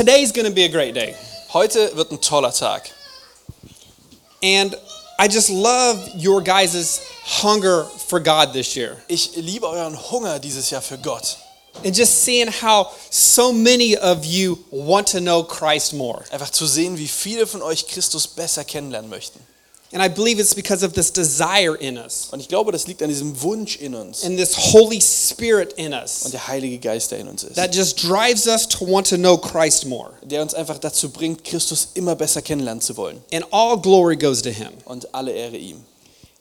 today's going to be a great day. Heute wird ein toller Tag. And I just love your guys' hunger for God this year. Ich liebe euren Hunger dieses Jahr für Gott. And just seeing how so many of you want to know Christ more. Einfach zu sehen, wie viele von euch Christus besser kennenlernen möchten. And I believe it's because of this desire in us Und ich glaube, das liegt an diesem Wunsch in uns and this Holy Spirit in und us der Heilige Geist, der in uns ist. that just drives us to want to know Christ more. Der uns einfach dazu bringt, Christus immer besser kennenlernen zu wollen. And all glory goes to Him. Und alle Ehre ihm.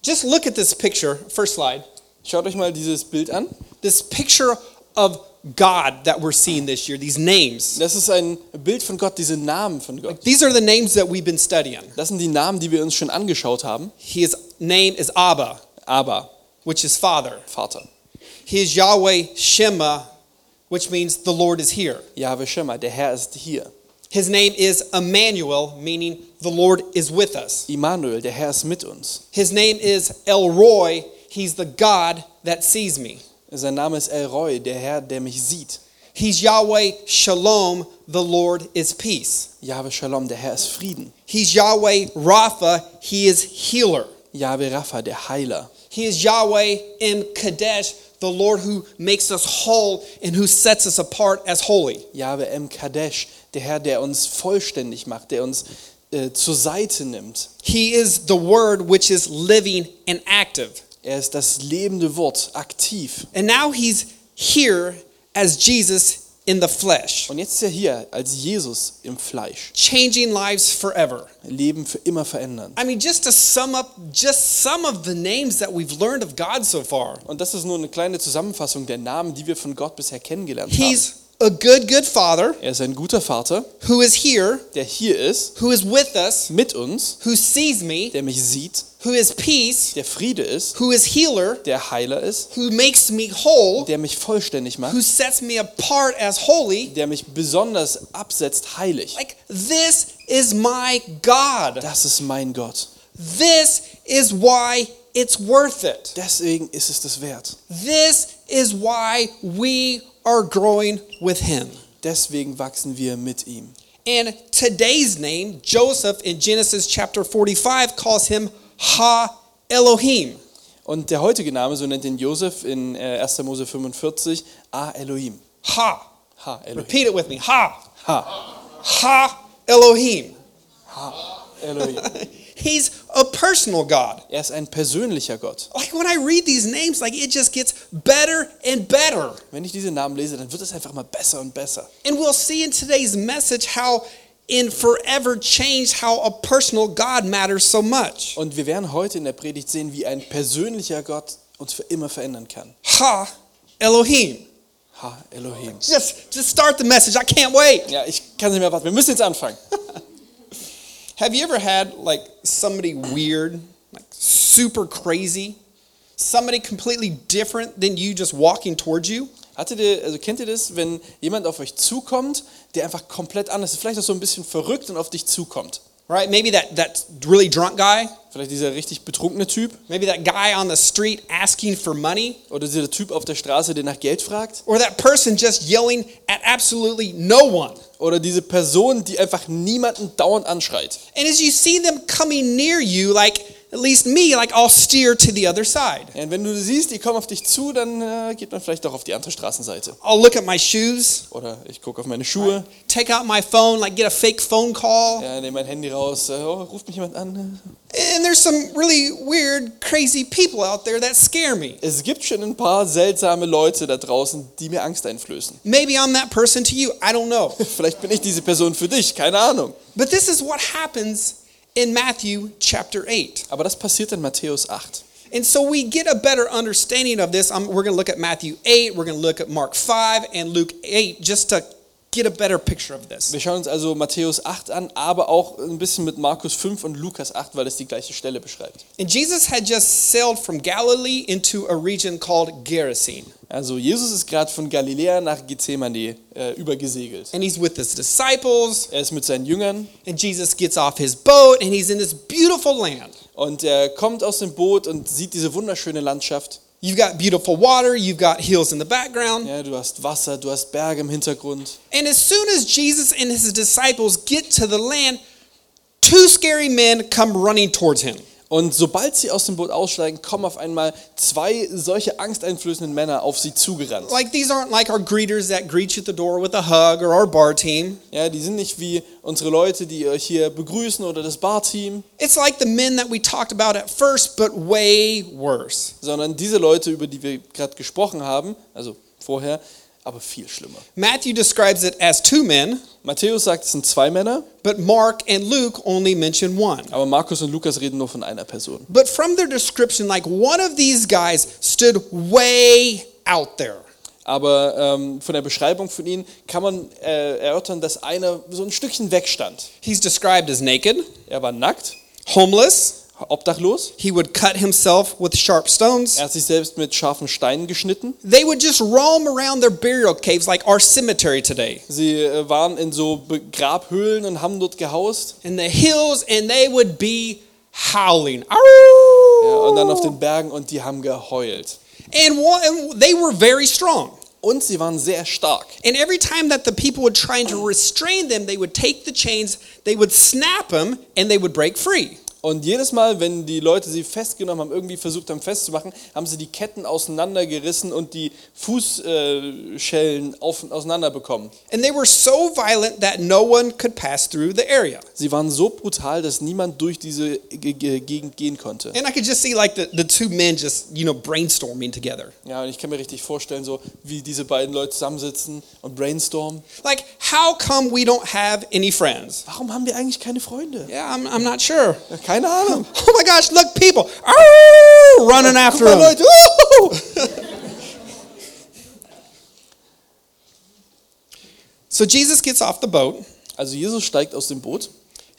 Just look at this picture, first slide. Schaut euch mal dieses Bild an. This picture of God that we're seeing this year, these names. Das ist ein Bild von Gott, diese Namen von Gott. These are the names that we've been studying. Das sind die Namen, die wir uns schon angeschaut haben. His name is Abba, Aber, which is Father. Vater. He is Yahweh Shema, which means the Lord is here. Jahwe Shema, der Herr ist hier. His name is Emmanuel, meaning the Lord is with us. Immanuel, der Herr ist mit uns. His name is El Roy, he's the God that sees me. Sein Name ist El Roy, der Herr, der mich sieht. He's Yahweh Shalom, the Lord is peace. Jahwe Shalom, der Herr ist Frieden. He's Yahweh Rapha, he is healer. Yahweh Rapha, der Heiler. He is Yahweh in Kadesh, the Lord who makes us whole and who sets us apart as holy. Yahweh Em Kadesh, der Herr, der uns vollständig macht, der uns äh, zur Seite nimmt. He is the Word which is living and active. Er ist das lebende Wort, aktiv. And now he's here as Jesus in the flesh, Und jetzt ist er hier als Jesus im Fleisch. changing lives forever. Leben für immer verändern. I mean, just to sum up just some of the names that we've learned of God so far. Und das ist nur eine kleine Zusammenfassung der Namen, die wir von Gott bisher kennengelernt haben. He's a good, good Father Er ist ein guter Vater, who is here, der hier ist, who is with us, mit uns, who sees me, der mich sieht, who is peace, der Friede ist, who is healer, der Heiler ist, who makes me whole, der mich vollständig macht, who sets me apart as holy. der mich besonders absetzt, heilig. Like, this is my God. Das ist mein Gott. This is why it's worth it. Deswegen ist es das wert. This is why we are growing with Him. Deswegen wachsen wir mit ihm. And today's name, Joseph in Genesis chapter 45, calls him Ha Elohim. Und der heutige Name, so nennt ihn Josef in äh, 1. Mose 45, A Elohim. Ha. Ha Elohim. Repeat it with me. Ha. Ha. Ha Elohim. Ha Elohim. He's a personal God. Er ist ein persönlicher Gott. Like when I read these names, like it just gets better and better. Wenn ich diese Namen lese, dann wird es einfach mal besser und besser. And we'll see in today's message how in forever changed how a personal God matters so much. Und wir werden heute in der Predigt sehen, wie ein persönlicher Gott uns für immer verändern kann. Ha Elohim. Ha Elohim. Just just start the message. I can't wait. Ja, ich kann nicht mehr warten. Wir müssen jetzt anfangen. Have you ever had like somebody weird, like super crazy? Somebody completely different than you just walking towards you? Hattet ihr, also kennt ihr das, wenn jemand auf euch zukommt, der einfach komplett anders ist, vielleicht auch so ein bisschen verrückt und auf dich zukommt? Right? Maybe that, that really drunk guy, Vielleicht dieser richtig betrunkene Typ maybe that guy on the street asking for money, oder dieser Typ auf der Straße, der nach Geld fragt or that person just yelling at absolutely no one. oder diese Person, die einfach niemanden dauernd anschreit. And as you see them coming near you, like at least me, like I'll steer to the other side. Und wenn du siehst, die kommen auf dich zu, dann äh, geht man vielleicht doch auf die andere Straßenseite. I'll look at my shoes, Oder ich gucke auf meine Schuhe, take out my phone, like get a fake phone call. ja, nehme mein Handy raus, äh, oh, ruft mich jemand an. And there's some really weird, crazy people out there that scare me. Es gibt schon ein paar seltsame Leute da draußen, die mir Angst einflößen. Maybe I'm that person to you. I don't know. Vielleicht bin ich diese Person für dich, keine Ahnung. But this is what happens in Matthew chapter 8. Aber das passiert in Matthäus 8. And so we get a better understanding of this. Um, we're going to look at Matthew 8, we're going to look at Mark 5 and Luke 8 just to get a better picture of this. Wir schauen uns also Matthäus 8 an, aber auch ein bisschen mit Markus 5 und Lukas 8, weil es die gleiche Stelle beschreibt. And Jesus had just sailed from Galilee into a region called Gerasene. Also Jesus ist gerade von Galiläa nach Gethsemane äh, übergesegelt. And he's with his disciples. Er ist mit seinen Jüngern And Jesus gets off his boat and he's in this beautiful land. und er kommt aus dem Boot und sieht diese wunderschöne Landschaft. You've got beautiful water, you've got hills in the background. Ja, du hast Wasser, du hast Berge im Hintergrund. And as soon as Jesus and his disciples get to the land, two scary men come running towards him. Und sobald sie aus dem Boot aussteigen, kommen auf einmal zwei solche angsteinflößenden Männer auf sie zugerannt. Like these aren't like our greeters that greet you at the door with a hug or our bar team. Ja, die sind nicht wie unsere Leute, die euch hier begrüßen oder das Barteam, It's like the men that we talked about at first, but way worse. sondern diese Leute, über die wir gerade gesprochen haben, also vorher, aber viel schlimmer. Matthew describes it as two men, Matthäus sagt, es sind zwei Männer, but Mark and Luke only mention one. aber Markus und Lukas reden nur von einer Person. But from their description, like one of these guys stood way out there. Aber ähm, von der Beschreibung von ihnen kann man äh, erörtern, dass einer so ein Stückchen wegstand. He's described as naked, Er war nackt, homeless. Obdachlos, He would cut himself with sharp stones. er hat sich selbst mit scharfen Steinen geschnitten. They would just roam around their burial caves like our cemetery today. Sie äh, waren in so Grabhöhlen und haben dort gehaust. In the hills, and they would be howling. Ja, und dann auf den Bergen und die haben geheult. And, and they were very strong. Und sie waren sehr stark. And every time that the people would try to restrain them, they would take the chains, they would snap them, and they would break free. Und jedes Mal, wenn die Leute sie festgenommen haben, irgendwie versucht haben festzumachen, haben sie die Ketten auseinandergerissen und die Fußschellen auf, auseinanderbekommen. And they were so violent that no one could pass through the area. Sie waren so brutal, dass niemand durch diese Ge- Ge- Gegend gehen konnte. And I could just see like the, the two men just, you know, brainstorming together. Ja, und ich kann mir richtig vorstellen, so wie diese beiden Leute zusammensitzen und brainstormen. Like, how come we don't have any friends? Warum haben wir eigentlich keine Freunde? Yeah, I'm, I'm not sure. Keine Ahnung. Oh my gosh, look, people. Oh, running after him. Leute. So Jesus gets off the boat, Also Jesus steigt aus dem Boot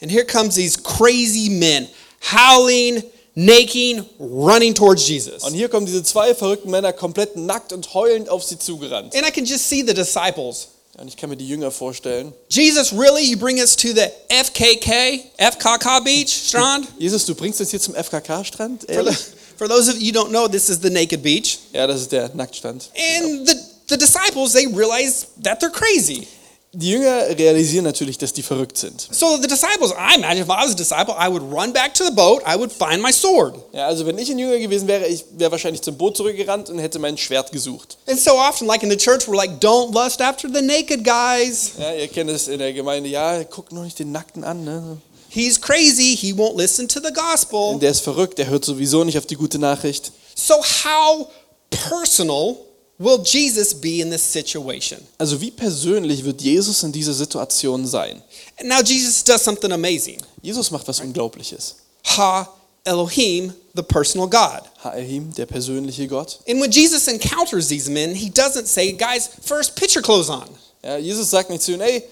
and here comes these crazy men howling, naked, running towards Jesus. und hier kommen diese zwei verrückten Männer komplett nackt und heulend auf sie zugerannt. And I can just see the disciples. Und ich kann mir die Jünger vorstellen. Jesus, really? You bring us to the FKK, FKK Beach Strand? Jesus, du bringst uns hier zum FKK-Strand? For, the, for those of you who don't know, this is the naked beach. Ja, das ist der Nacktstrand. And the, the disciples, they realize that they're crazy. Die Jünger realisieren natürlich, dass die verrückt sind. So the disciples, I imagine if I was a disciple, I would run back to the boat, I would find my sword. Ja, also wenn ich ein Jünger gewesen wäre, ich wäre wahrscheinlich zum Boot zurückgerannt und hätte mein Schwert gesucht. And so often, like in the church, we're like, don't lust after the naked guys. Ja, ihr kennt es in der Gemeinde. Ja, guckt nur nicht den Nackten an. Ne? He's crazy, he won't listen to the gospel. Der ist verrückt, der hört sowieso nicht auf die gute Nachricht. So, how personal will Jesus be in this situation? Also wie persönlich wird Jesus in dieser Situation sein? And Now, Jesus does something amazing. Jesus macht was Unglaubliches. Ha Elohim, the personal God. Ha-Elohim, der persönliche Gott. And when Jesus encounters these men, he doesn't say, guys, first put your clothes on. Ja, Jesus sagt nicht zu ihnen, ey,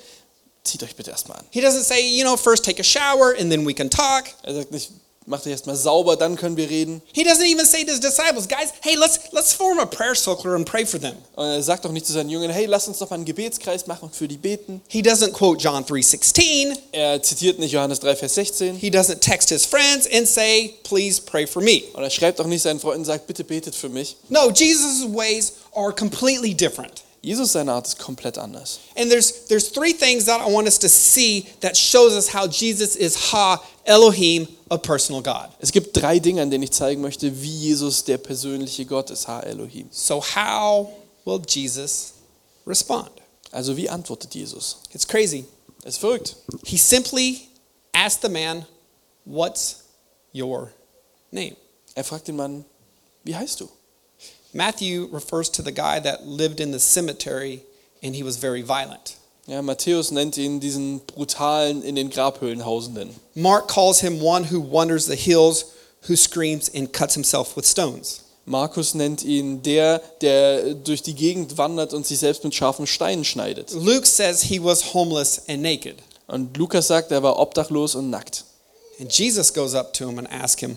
zieht euch bitte erstmal an. He doesn't say, you know, first take a shower and then we can talk. Er sagt nicht, macht euch erstmal sauber, dann können wir reden. He doesn't even say to his disciples, guys, hey, let's let's form a prayer circle and pray for them. Und er sagt auch nicht zu seinen Jüngern, hey, lass uns doch mal einen Gebetskreis machen und für die beten. He doesn't quote John 3:16. Er zitiert nicht Johannes 3, Vers 16. He doesn't text his friends and say, please pray for me. Und er schreibt auch nicht seinen Freunden und sagt, bitte betet für mich. No, Jesus' ways are completely different. Jesus, seine Art ist komplett anders. And there's there's three things that I want us to see that shows us how Jesus is Ha Elohim, a personal God. Es gibt drei Dinge, an denen ich zeigen möchte, wie Jesus der persönliche Gott ist, Ha-Elohim. So how will Jesus respond? Also wie antwortet Jesus? It's crazy. Es ist verrückt. He simply asked the man, "What's your name?" Er fragt den Mann, wie heißt du? Matthew refers to the guy that lived in the cemetery and he was very violent. Ja, Matthäus nennt ihn diesen brutalen, in den Grabhöhlen hausenden. Mark calls him one who wanders the hills, who screams and cuts himself with stones. Markus nennt ihn der, der durch die Gegend wandert und sich selbst mit scharfen Steinen schneidet. Luke says he was homeless and naked. Und Lukas sagt, er war obdachlos und nackt. And Jesus goes up to him and asks him,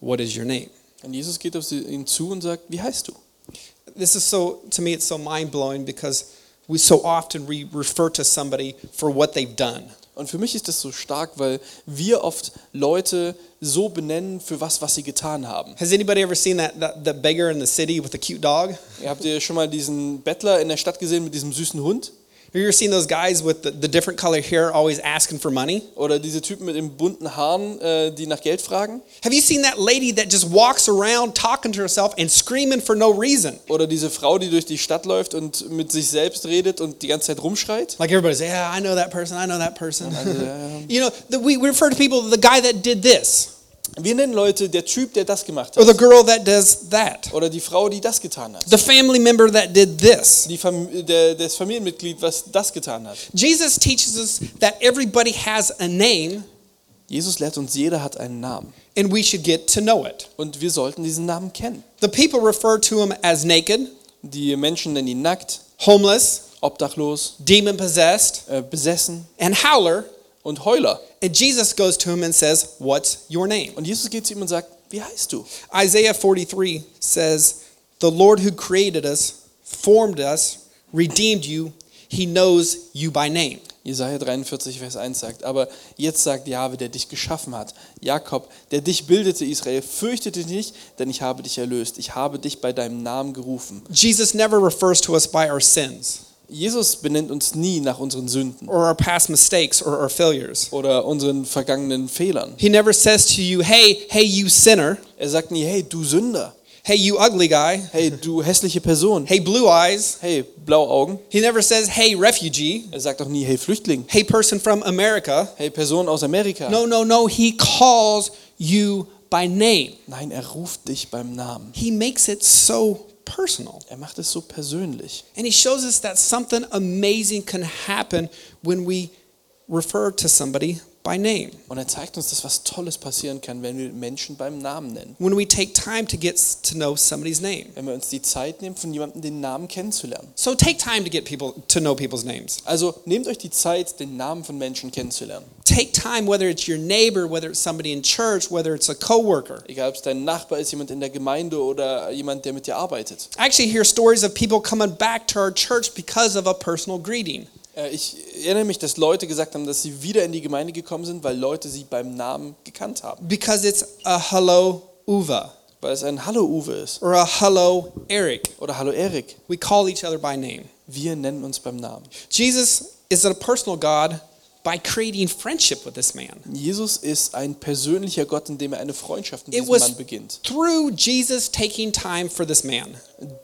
What is your name? Und Jesus geht auf ihn zu und sagt, wie heißt du? This is so, to me, it's so mind blowing because we so often we refer to somebody for what they've done. Und für mich ist das so stark, weil wir oft Leute so benennen für was, was sie getan haben. Has anybody ever seen that, that the beggar in the city with the cute dog? Habt ihr schon mal diesen Bettler in der Stadt gesehen mit diesem süßen Hund? Have you ever seen those guys with the, the different color hair always asking for money? Oder diese Typen mit den bunten Haaren, äh, die nach Geld fragen? Have you seen that lady that just walks around talking to herself and screaming for no reason? Oder diese Frau, die durch die Stadt läuft und mit sich selbst redet und die ganze Zeit rumschreit? Like everybody's, yeah, I know that person, I know that person. you know, the, we we refer to people, the guy that did this, Wir nennen Leute der Typ, der das gemacht or the hat. girl that does that, Oder die Frau, die das getan hat. the family member that did this. Die Fam der, das Familienmitglied, was das getan hat. Jesus teaches us that everybody has a name Jesus lehrt uns, jeder hat einen Namen. and we should get to know it. Und wir sollten diesen Namen kennen. The people refer to him as naked, Die Menschen nennen ihn nackt, homeless, obdachlos, demon possessed, äh, besessen and howler. Und Heuler. And Jesus goes to him and says, What's your name? Und Jesus geht zu ihm und sagt, wie heißt du? Isaiah 43 says, The Lord who created us, formed us, redeemed you, he knows you by name. Jesaja 43, Vers 1 sagt, aber jetzt sagt Jahwe, der dich geschaffen hat, Jakob, der dich bildete, Israel, fürchte dich nicht, denn ich habe dich erlöst. Ich habe dich bei deinem Namen gerufen. Jesus never refers to us by our sins Jesus benennt uns nie nach unseren Sünden or our past mistakes or our failures. oder unseren vergangenen Fehlern. He never says to you, Hey, hey, you sinner. Er sagt nie, hey, du Sünder. Hey, you ugly guy. Hey, du hässliche Person. Hey, blue eyes. Hey, Blauaugen. He never says, Hey, refugee. Er sagt auch nie, hey, Flüchtling. Hey, person from America. Hey, Person aus Amerika. No, no, no. He calls you by name. Nein, er ruft dich beim Namen. He makes it so personal. Er macht es so persönlich. And he shows us that something amazing can happen when we refer to somebody by name. Und er zeigt uns, dass was Tolles passieren kann, wenn wir Menschen beim Namen nennen. When we take time to get to know somebody's name. Wenn wir uns die Zeit nehmen, von jemandem den Namen kennenzulernen. So take time to get people to know people's names. Also nehmt euch die Zeit, den Namen von Menschen kennenzulernen. Take time whether it's your neighbor, whether it's somebody in church, whether it's a coworker. Egal, ob es dein Nachbar ist, jemand in der Gemeinde oder jemand, der mit dir arbeitet. I actually hear stories of people coming back to our church because of a personal greeting. Äh, Ich erinnere mich, dass Leute gesagt haben, dass sie wieder in die Gemeinde gekommen sind, weil Leute sie beim Namen gekannt haben. Because it's a hello Uva Weil es ein Hallo Uwe ist or a hello Eric. oder Hallo Erik. We call each other by name. Wir nennen uns beim Namen. Jesus is a personal God by creating friendship with this man. Jesus ist ein persönlicher Gott, indem er eine Freundschaft mit It diesem Mann beginnt. through Jesus taking time for this man.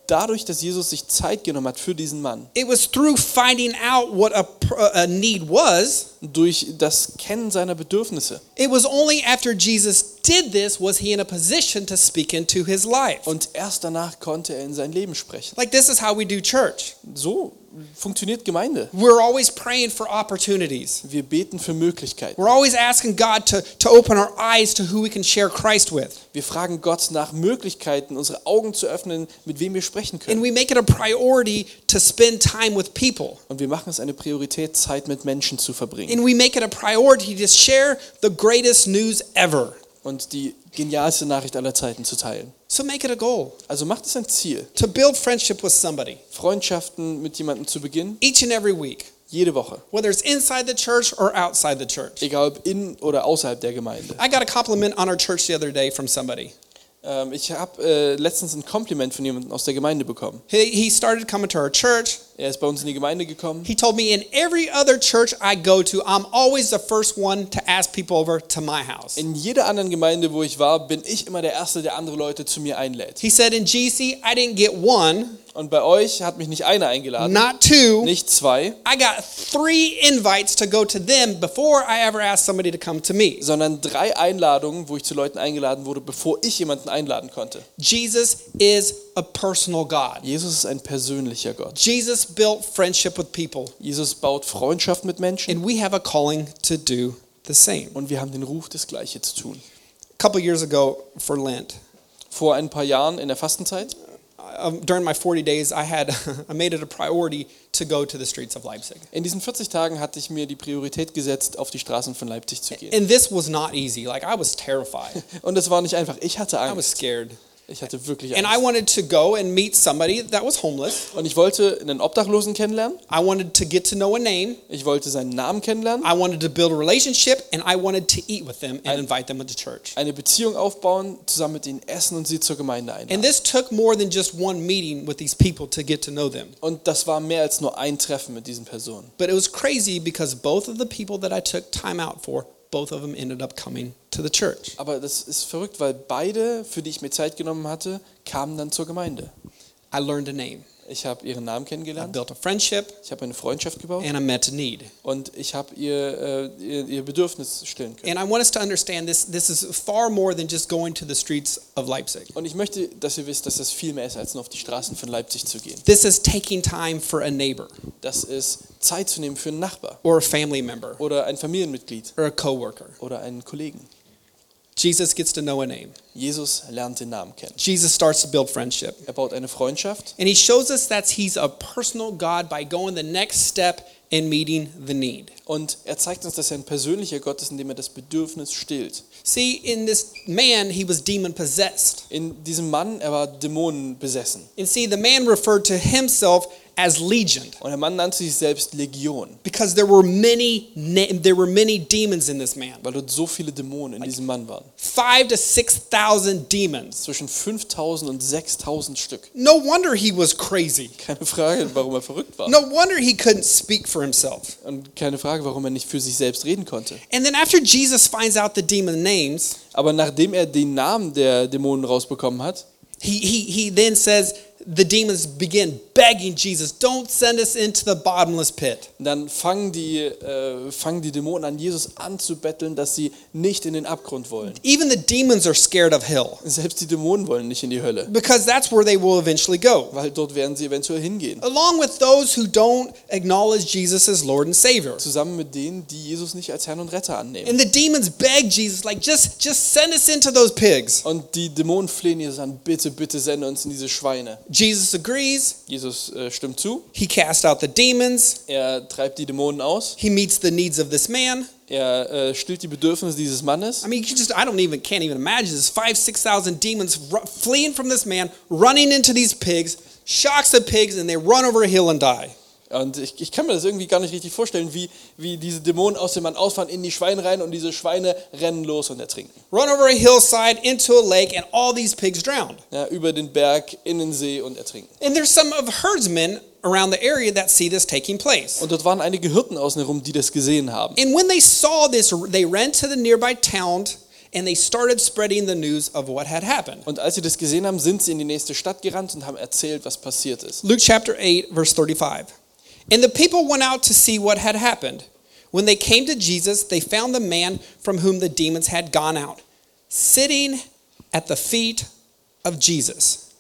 Dadurch, dass Jesus sich Zeit genommen hat für diesen Mann, It was through finding out what a, pr- a need was. durch das Kennen seiner Bedürfnisse It was only after Jesus did this was he in a position to speak into his life. und erst danach konnte er in sein Leben sprechen. Like this is how we do church. So funktioniert Gemeinde. We're always praying for opportunities. Wir beten für Möglichkeiten. We're always asking God to, to open our eyes to who we can share Christ with. Wir fragen Gott nach Möglichkeiten, unsere Augen zu öffnen, mit wem wir sprechen And können. we make it a priority to spend time with people. Und wir machen es eine Priorität, Zeit mit Menschen zu verbringen. And we make it a priority to share the greatest news ever. Und die genialste Nachricht aller Zeiten zu teilen. So make it a goal Also macht es ein Ziel, to build friendship with somebody Freundschaften mit jemandem zu beginnen, each and every week, jede Woche. whether it's inside the church or outside the church. Egal ob in oder außerhalb der Gemeinde. I got a compliment on our church the other day from somebody. Ähm, ich habe äh, letztens ein Kompliment von jemandem aus der Gemeinde bekommen. He, he started coming to our church. Er ist bei uns in die Gemeinde gekommen. He told me in every other church I go to, I'm always the first one to ask people over to my house. In jeder anderen Gemeinde, wo ich war, bin ich immer der Erste, der andere Leute zu mir einlädt. He said in GC, I didn't get one, Und bei euch hat mich nicht einer eingeladen, not two. nicht zwei, I got three invites to go to them before I ever asked somebody to come to me. sondern drei Einladungen, wo ich zu Leuten eingeladen wurde, bevor ich jemanden einladen konnte. Jesus is a personal God. Jesus ist ein persönlicher Gott. Jesus built friendship with people, Jesus baut Freundschaft mit Menschen and we have a calling to do the same. und wir haben den Ruf, das Gleiche zu tun. A couple years ago for Lent, Vor ein paar Jahren in der Fastenzeit, during my 40 days, I had I made it a priority to go to the streets of Leipzig. in diesen 40 Tagen hatte ich mir die Priorität gesetzt, auf die Straßen von Leipzig zu gehen. And this was not easy. Like I was terrified. Und es war nicht einfach. Ich hatte I was Angst. scared. Ich hatte wirklich And I Angst. wanted to go and meet somebody that was homeless. Und ich wollte einen Obdachlosen kennenlernen. I wanted to get to know a name. Ich wollte seinen Namen kennenlernen. I wanted to build a relationship and I wanted to eat with them and invite them to church. Eine Beziehung aufbauen, zusammen mit ihnen essen und sie zur Gemeinde And einladen. this took more than just one meeting with these people to get to know them. Und das war mehr als nur ein Treffen mit diesen Personen. But it was crazy because both of the people that I took time out for, both of them ended up coming to the church. Aber das ist verrückt, weil beide, für die ich mir Zeit genommen hatte, kamen dann zur Gemeinde. I learned a name. Ich habe ihren Namen I kennengelernt, built a friendship ich habe eine Freundschaft gebaut and I met a need. und ich habe ihr, äh, ihr, ihr Bedürfnis stillen können. And I want us to understand this this is far more than just going to the streets of Leipzig. Und ich möchte, dass ihr wisst, dass das viel mehr ist, als nur auf die Straßen von Leipzig zu gehen. This is taking time for a neighbor Das ist Zeit zu nehmen für einen Nachbar or a family member oder ein Familienmitglied or a coworker. oder einen Kollegen. Jesus gets to know a name. Jesus lernt den Namen kennen. Jesus starts to build friendship. Er baut eine Freundschaft And he shows us that he's a personal God by going the next step in meeting the need. und er zeigt uns, dass er ein persönlicher Gott ist, indem er das Bedürfnis stillt. See, in this man, he was demon possessed. In diesem Mann, er war Dämonen besessen. And see, the man referred to himself as legion Und der Mann nannte sich selbst Legion, because there were many there were many demons in this man. weil dort so viele Dämonen in diesem Mann waren. 5 to 6,000 demons. Zwischen 5000 und 6000 Stück. No wonder he was crazy. Keine Frage, warum er verrückt war. No wonder he couldn't speak for himself. Und keine Frage, warum er nicht für sich selbst reden konnte. And then after Jesus finds out the demon names, Aber nachdem er den Namen der Dämonen rausbekommen hat, he, he, he then says, the demons begin begging Jesus, don't send us into the bottomless pit. dann fangen die, äh, fangen die Dämonen an, Jesus anzubetteln, dass sie nicht in den Abgrund wollen. Even the demons are scared of hell Selbst die Dämonen wollen nicht in die Hölle, because that's where they will eventually go. weil dort werden sie eventuell hingehen. Along with those who don't acknowledge Jesus as Lord and Savior. Zusammen mit denen, die Jesus nicht als Herrn und Retter annehmen. And the demons beg Jesus, like, just, just send us into those pigs. Und die Dämonen flehen Jesus an, bitte, bitte sende uns in diese Schweine. Jesus agrees. Jesus äh, stimmt zu, He casts out the demons. er treibt die Dämonen aus, He meets the needs of this man. er äh, stillt die Bedürfnisse dieses Mannes. I mean, you just, I don't even, can't even imagine this. Five, 6,000 demons fleeing from this man, running into these pigs, shocks the pigs, and they run over a hill and die. Und ich, ich kann mir das irgendwie gar nicht richtig vorstellen, wie, wie diese Dämonen aus dem Mann ausfahren, in die Schweine rein und diese Schweine rennen los und ertrinken. Run over a hillside into a lake, and all these pigs drowned. Ja, über den Berg, in den See und ertrinken. And there's some of herdsmen around the area that see this taking place. Und dort waren einige Hirten außen herum, die das gesehen haben. And when they saw this, they ran to the nearby town and they started spreading the news of what had happened. Und als sie das gesehen haben, sind sie in die nächste Stadt gerannt und haben erzählt, was passiert ist. Luke chapter 8, verse 35. And the people went out to see what had happened. When they came to Jesus, they found the man from whom the demons had gone out, sitting at the feet of Jesus,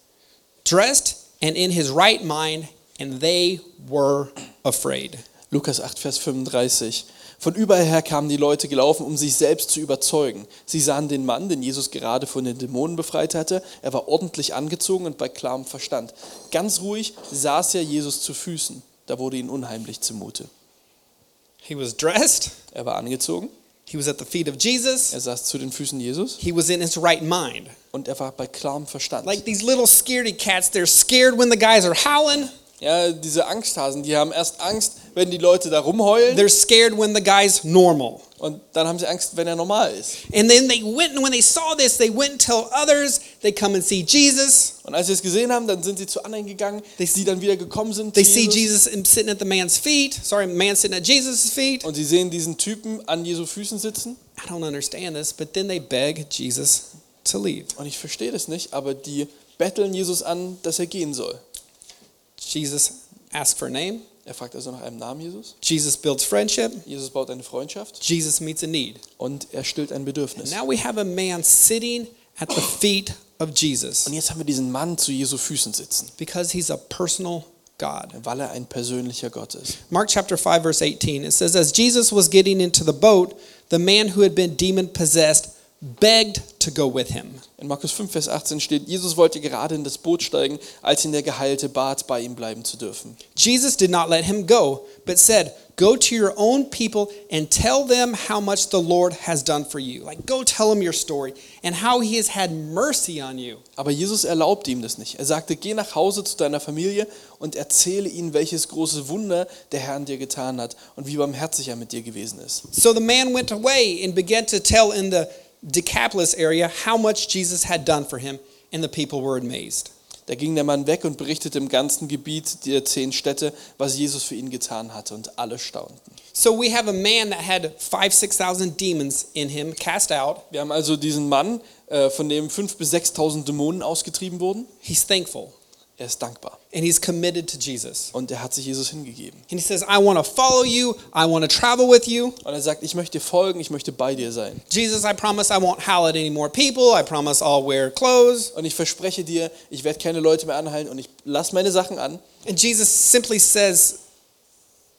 dressed and in his right mind, and they were afraid. Lukas 8, Vers 35. Von überall her kamen die Leute gelaufen, um sich selbst zu überzeugen. Sie sahen den Mann, den Jesus gerade von den Dämonen befreit hatte. Er war ordentlich angezogen und bei klarem Verstand. Ganz ruhig saß er Jesus zu Füßen. Da wurde ihnen unheimlich zumute. He was dressed, Er war angezogen, he was at the feet of Jesus, er saß zu den Füßen Jesus he was in his right mind. und er war bei klarem Verstand. Like these little scaredy cats, they're scared when the guys are howling. Ja, diese Angsthasen, die haben erst Angst, wenn die Leute da rumheulen They're scared when the guy's normal. und dann haben sie Angst, wenn er normal ist. And then they went, and when they saw this, they went and tell others. They come and see Jesus. Und als sie es gesehen haben, dann sind sie zu anderen gegangen, die dann wieder gekommen sind. They see Jesus. Jesus sitting at the man's feet. Sorry, man sitting at Jesus' feet. Und sie sehen diesen Typen an Jesu Füßen sitzen. I don't understand this, but then they beg Jesus to leave. Und ich verstehe das nicht, aber die betteln Jesus an, dass er gehen soll. Jesus asks for a name. Er fragt also nach einem Namen Jesus. Jesus builds friendship. Jesus baut eine Freundschaft Jesus meets a need. und er stillt ein Bedürfnis. Now we have a man sitting at the feet of Jesus Und jetzt haben wir diesen Mann zu Jesu Füßen sitzen, because he's a personal God. weil er ein persönlicher Gott ist. Mark chapter 5 verse 18 it says as Jesus was getting into the boat the man who had been demon possessed begged to go with him. In Markus 5, Vers 18 steht, Jesus wollte gerade in das Boot steigen, als ihn der Geheilte bat, bei ihm bleiben zu dürfen. Jesus did not let him go but said Go to your own people and tell them how much the Lord has done for you. Like, go tell them your story and how he has had mercy on you. Aber Jesus erlaubte ihm das nicht. Er sagte, geh nach Hause zu deiner Familie und erzähle ihnen, welches große Wunder der Herr an dir getan hat und wie barmherzig er mit dir gewesen ist. So the man went away and began to tell in the Decapolis area how much Jesus had done for him, and the people were amazed. Da ging der Mann weg und berichtete im ganzen Gebiet der zehn Städte, was Jesus für ihn getan hatte und alle staunten. So we have a man that had five, six thousand demons in him cast out. Wir haben also diesen Mann, äh, von dem 5.000 bis 6.000 Dämonen ausgetrieben wurden. He's thankful Er ist dankbar and he's committed to Jesus. und er hat sich Jesus hingegeben. And he says, I want to follow you. I want to travel with you. Und er sagt, ich möchte folgen, ich möchte bei dir sein. Jesus, I promise I won't howl at any more people. I promise I'll wear clothes. Und ich verspreche dir, ich werde keine Leute mehr anhalten und ich lasse meine Sachen an. And Jesus simply says,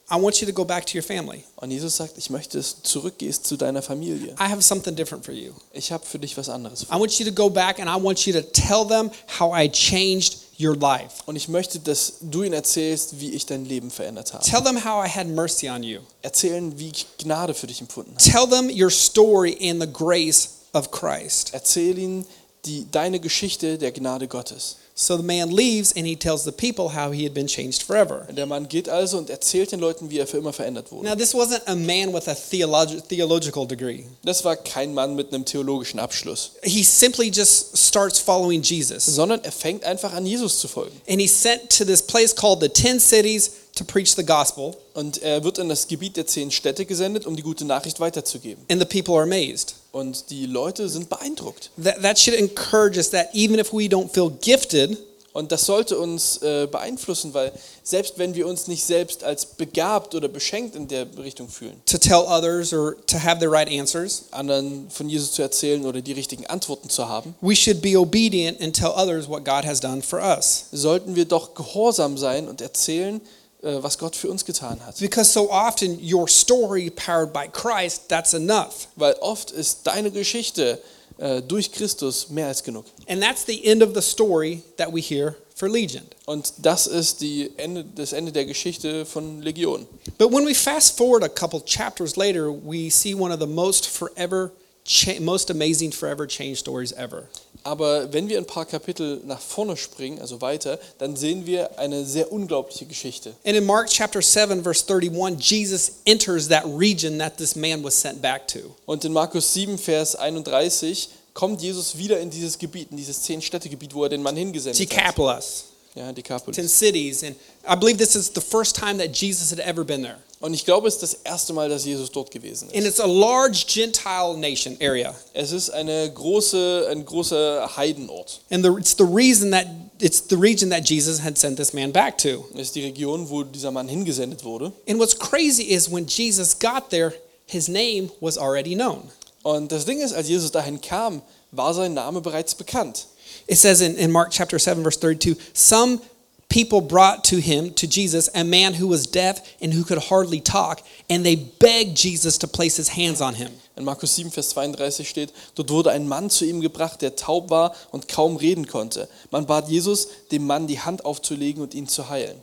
I want you to go back to your family. Und Jesus sagt, ich möchte, dass du zurückgehst zu deiner Familie. I have something different for you. Ich habe für dich was anderes vor. I want you to go back and I want you to tell them how I changed your life. Und ich möchte, dass du ihnen erzählst, wie ich dein Leben verändert habe. Tell them how I had mercy on you. Erzählen, wie ich Gnade für dich empfunden habe. Tell them your story and the grace of Christ. Erzähl ihnen die, deine Geschichte der Gnade Gottes. So the man leaves and he tells the people how he had been changed forever. Der Mann geht also und erzählt den Leuten, wie er für immer verändert wurde. Now, this wasn't a man with a theologi- theological degree. Das war kein Mann mit einem theologischen Abschluss, He simply just starts following Jesus. sondern er fängt einfach an, Jesus zu folgen. And he's sent to this place called the Ten Cities to preach the gospel. Und er wird in das Gebiet der zehn Städte gesendet, um die gute Nachricht weiterzugeben. And the people are amazed. Und die Leute sind beeindruckt. That, that should encourage us that even if we don't feel gifted, Und das sollte uns äh, beeinflussen, weil selbst wenn wir uns nicht selbst als begabt oder beschenkt in der Richtung fühlen, to tell others or to have the right answers, anderen von Jesus zu erzählen oder die richtigen Antworten zu haben, we should be obedient and tell others what God has done for us. sollten wir doch gehorsam sein und erzählen, äh, was Gott für uns getan hat. Because so often your story powered by Christ, that's enough. Weil oft ist deine Geschichte äh, durch Christus mehr als genug. And that's the end of the story that we hear for Legion. Und das ist die Ende, das Ende der Geschichte von Legion. But when we fast forward a couple chapters later, we see one of the most forever, most amazing forever change stories ever. Aber wenn wir ein paar Kapitel nach vorne springen, also weiter, dann sehen wir eine sehr unglaubliche Geschichte. And in Mark chapter 7, verse 31, Jesus enters that region that this man was sent back to. Und in Markus 7, Vers 31 kommt Jesus wieder in dieses Gebiet, in dieses Zehn-Städte-Gebiet, wo er den Mann hingesendet hat. Decapolis, Ja, Decapolis. 10 cities. And I believe this is the first time that Jesus had ever been there. Und ich glaube, es ist das erste Mal, dass Jesus dort gewesen And ist. it's a large Gentile nation area. Es ist eine große, ein großer Heidenort. And the, it's the reason that it's the region that Jesus had sent this man back to. Es ist die Region, wo dieser Mann hingesendet wurde. And what's crazy is when Jesus got there, his name was already known. Und das Ding ist, als Jesus dahin kam, war sein Name bereits bekannt. It says in, in Mark chapter 7, verse 32, some people brought to him, to Jesus, a man who was deaf and who could hardly talk, and they begged Jesus to place his hands on him. In Markus 7, Vers 32 steht, dort wurde ein Mann zu ihm gebracht, der taub war und kaum reden konnte. Man bat Jesus, dem Mann die Hand aufzulegen und ihn zu heilen.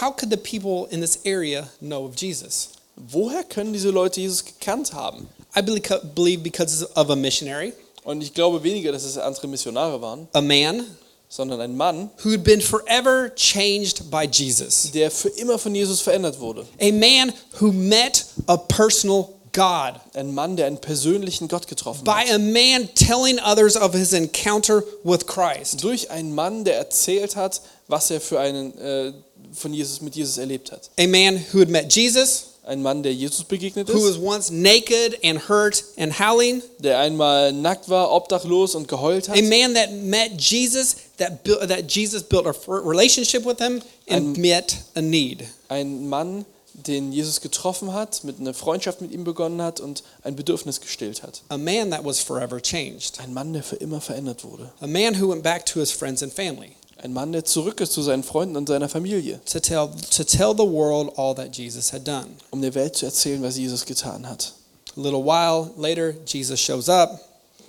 How could the people in this area know of Jesus? Woher können diese Leute Jesus gekannt haben? I believe believe because of a missionary, Und ich glaube weniger, dass es andere Missionare waren, a man sondern ein Mann, who had been forever changed by Jesus, der für immer von Jesus verändert wurde. a man who met a personal God. Ein Mann, der einen persönlichen Gott getroffen by hat. a man telling others of his encounter with Christ. Durch einen Mann, der erzählt hat, was er für einen äh, von Jesus mit Jesus erlebt hat. A man who had met Jesus, Ein Mann, der Jesus begegnet who was ist, once naked and hurt and howling. der einmal nackt war, obdachlos und geheult hat. A man that met Jesus, that, built, that Jesus built a relationship with him and Ein- met a need. Ein Mann, den Jesus getroffen hat, mit einer Freundschaft mit ihm begonnen hat und ein Bedürfnis gestillt hat. A man that was forever changed. Ein Mann, der für immer verändert wurde. A man who went back to his friends and family Ein Mann, der zurück ist zu seinen Freunden und seiner Familie, to tell, to tell the world all that Jesus had done. um der Welt zu erzählen, was Jesus getan hat. A little while later, Jesus shows up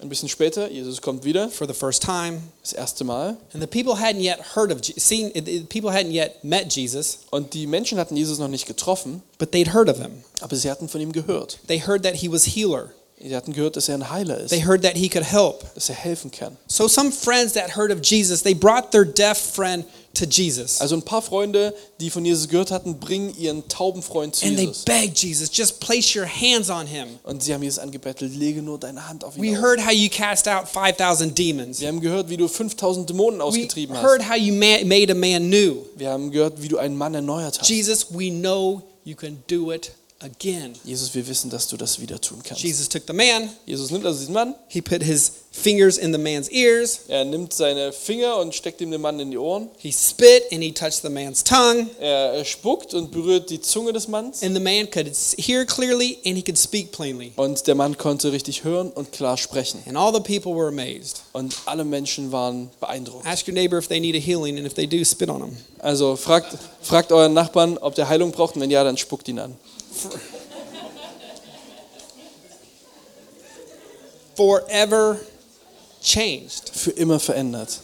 Ein bisschen später, Jesus kommt wieder, for the first time, das erste Mal. and the people hadn't yet heard of seen people hadn't yet met Jesus, Und die Menschen hatten Jesus noch nicht getroffen, but they'd heard of him. aber sie hatten von ihm gehört. They heard that he was healer. Sie hatten gehört, dass er ein Heiler ist, They heard that he could help. dass er helfen kann. So some friends that heard of Jesus, they brought their deaf friend to Jesus. Also ein paar Freunde, die von Jesus gehört hatten, bringen ihren tauben Freund zu And they Jesus. begged Jesus, just place your hands on him. Und sie haben Jesus angebettelt, lege nur deine Hand auf ihn We aus. heard how you cast out 5,000 demons. Wir haben gehört, wie du 5000 Dämonen We ausgetrieben hast. heard how you ma- made a man new. Wir haben gehört, wie du einen Mann erneuert hast. Jesus, we know you can do it again. Jesus, wir wissen, dass du das wieder tun kannst. Jesus took the man, Jesus nimmt also diesen Mann, he put his fingers in the man's ears, er nimmt seine Finger und steckt ihm den Mann in die Ohren. he spit, and he touched the man's tongue. Er spuckt und berührt die Zunge des Manns. And the man could hear clearly and he could speak plainly. Und der Mann konnte richtig hören und klar sprechen. And all the people were amazed. Und alle Menschen waren beeindruckt. Ask your neighbor if they need a healing, and if they do, spit on them. Also fragt, fragt euren Nachbarn, ob der Heilung braucht. Und wenn ja, dann spuckt ihn an. Forever changed. Für immer verändert.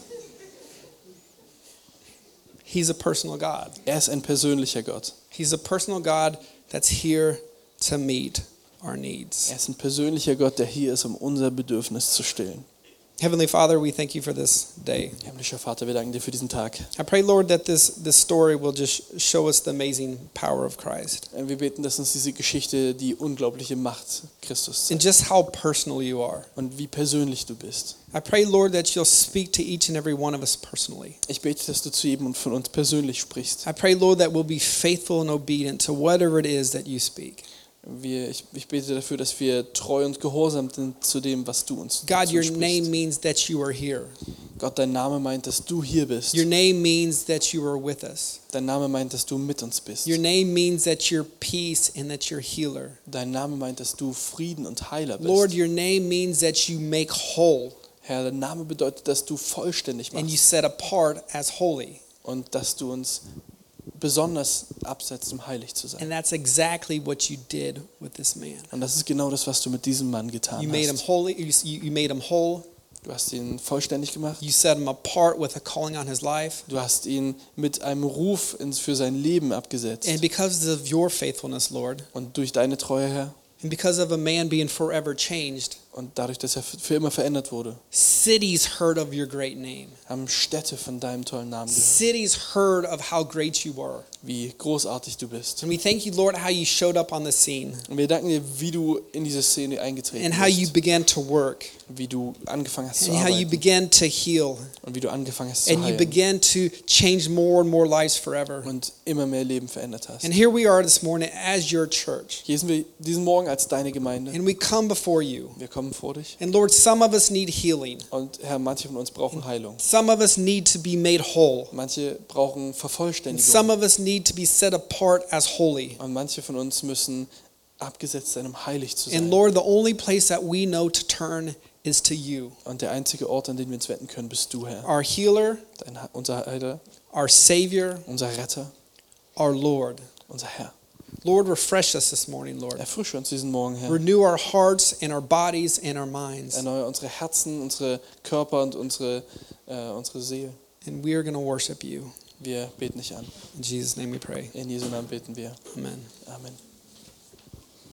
He's a personal God. Er ist ein persönlicher Gott. He's a personal God that's here to meet our needs. Er ist ein persönlicher Gott, der hier ist, um unser Bedürfnis zu stillen. Heavenly Father, we thank you for this day. Himmlischer Vater, wir danken dir für diesen Tag. I pray, Lord, that this, this story will just show us the amazing power of Christ Wir beten, dass uns diese Geschichte die unglaubliche Macht Christus zeigt and just how personal you are. und wie persönlich du bist. I pray, Lord, that you'll speak to each and every one of us personally. Ich bete, dass du zu jedem und von uns persönlich sprichst. I pray, Lord, that we'll be faithful and obedient to whatever it is that you speak. Wir, ich, ich bete dafür, dass wir treu und gehorsam sind zu dem, was du uns God, your name means that you are here. Gott, dein Name meint, dass du hier bist. Your name means that you are with us. Dein Name meint, dass du mit uns bist. Your name means that you're peace and that you're healer. Dein Name meint, dass du Frieden und Heiler bist. Lord, your name means that you make whole Herr, dein Name bedeutet, dass du vollständig and you machst set apart as holy. und dass du uns besonders absetzt, um heilig zu sein. And that's exactly what you did with this man. Und das ist genau das, was du mit diesem Mann getan You made him hast. holy, you, you you made him whole. Du hast ihn vollständig gemacht. You set him apart with a calling on his life. Du hast ihn mit einem Ruf ins, für sein Leben abgesetzt. And because of your faithfulness, Lord, Und durch deine Treue, Herr, and because of a man being forever changed, und dadurch, dass er für immer verändert wurde, cities heard of your great name. haben Städte von deinem tollen Namen gehört, Cities heard of how great you are. Wie großartig du bist. And we thank you, Lord, how you showed up on the scene Und wir danken dir, wie du in diese Szene eingetreten and how you bist, began to work wie du angefangen hast zu and how you began to heal und wie du angefangen hast zu and you heilen began to change more and more lives forever. und immer mehr Leben verändert hast. And here we are this morning as your church. Hier sind wir diesen Morgen als deine Gemeinde. And we come before you. Wir kommen vor dich. And Lord, some of us need healing. Und Herr, manche von uns brauchen Heilung. Some of us need to be made whole. Manche brauchen And Vervollständigung. some of us need to be set apart as holy. Und manche von uns müssen abgesetzt sein, um heilig zu And sein. Lord, the only place that we know to turn is to you, Und der einzige Ort, an den wir uns wenden können, bist du, Herr. our healer, Dein, unser Heiler, our Savior, unser Retter, our Lord. unser Herr. Lord, refresh us this morning, Lord. Erfrische uns diesen Morgen, Herr. Renew our hearts and our bodies and our minds. Erneuere unsere Herzen, unsere Körper und unsere, äh, unsere Seele. And we are going to worship you. Wir beten dich an. In Jesus' name we pray. In Jesu Namen beten wir. Amen. Amen.